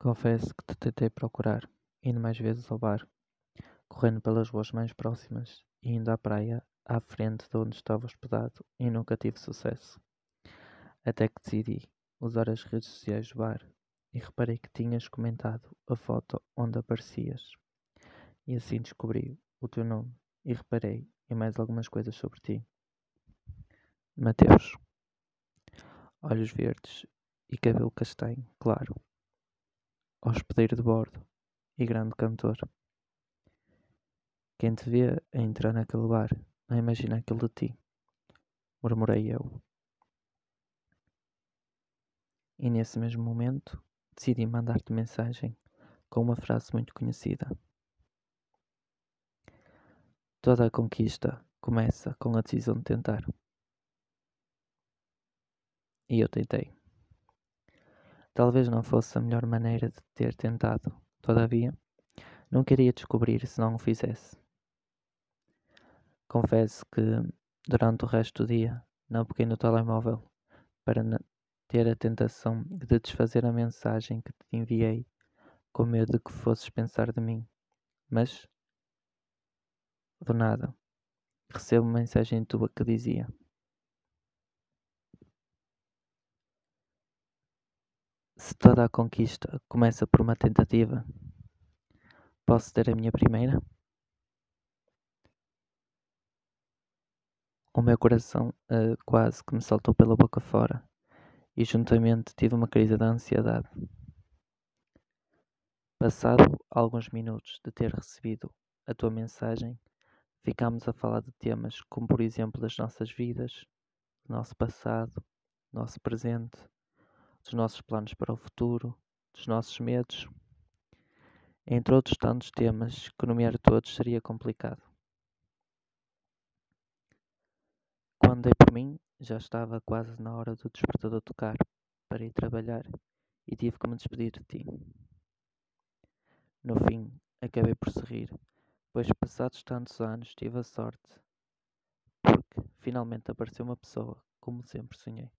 Confesso que te tentei procurar, indo mais vezes ao bar, correndo pelas ruas mais próximas e indo à praia à frente de onde estava hospedado e nunca tive sucesso. Até que decidi usar as redes sociais do bar e reparei que tinhas comentado a foto onde aparecias. E assim descobri o teu nome e reparei em mais algumas coisas sobre ti. Mateus. Olhos verdes e cabelo castanho, claro hospedeiro de bordo e grande cantor. Quem te vê a entrar naquele bar não imagina aquilo de ti, murmurei eu. E nesse mesmo momento decidi mandar-te mensagem com uma frase muito conhecida. Toda a conquista começa com a decisão de tentar. E eu tentei. Talvez não fosse a melhor maneira de ter tentado, todavia, não queria descobrir se não o fizesse. Confesso que, durante o resto do dia, não peguei no telemóvel para ter a tentação de desfazer a mensagem que te enviei, com medo de que fosses pensar de mim. Mas, do nada, recebo uma mensagem tua que dizia. Se toda a conquista começa por uma tentativa, posso ter a minha primeira? O meu coração uh, quase que me saltou pela boca fora e juntamente tive uma crise de ansiedade. Passado alguns minutos de ter recebido a tua mensagem, ficámos a falar de temas como, por exemplo, das nossas vidas, nosso passado, nosso presente dos nossos planos para o futuro, dos nossos medos, entre outros tantos temas que nomear todos seria complicado. Quando dei por mim, já estava quase na hora do despertador tocar para ir trabalhar e tive que me despedir de ti. No fim, acabei por sorrir, pois passados tantos anos tive a sorte, porque finalmente apareceu uma pessoa como sempre sonhei.